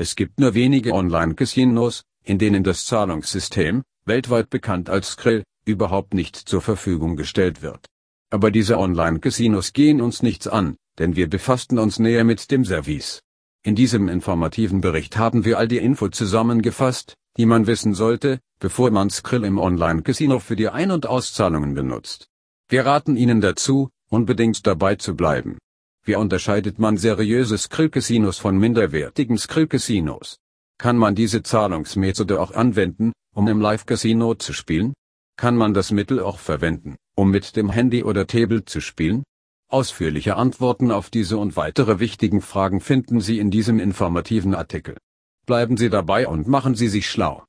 Es gibt nur wenige Online-Casinos, in denen das Zahlungssystem, weltweit bekannt als Skrill, überhaupt nicht zur Verfügung gestellt wird. Aber diese Online-Casinos gehen uns nichts an, denn wir befassten uns näher mit dem Service. In diesem informativen Bericht haben wir all die Info zusammengefasst, die man wissen sollte, bevor man Skrill im Online-Casino für die Ein- und Auszahlungen benutzt. Wir raten Ihnen dazu, unbedingt dabei zu bleiben. Wie unterscheidet man seriöse Skrill-Casinos von minderwertigen Skrill-Casinos? Kann man diese Zahlungsmethode auch anwenden, um im Live-Casino zu spielen? Kann man das Mittel auch verwenden, um mit dem Handy oder Tablet zu spielen? Ausführliche Antworten auf diese und weitere wichtigen Fragen finden Sie in diesem informativen Artikel. Bleiben Sie dabei und machen Sie sich schlau.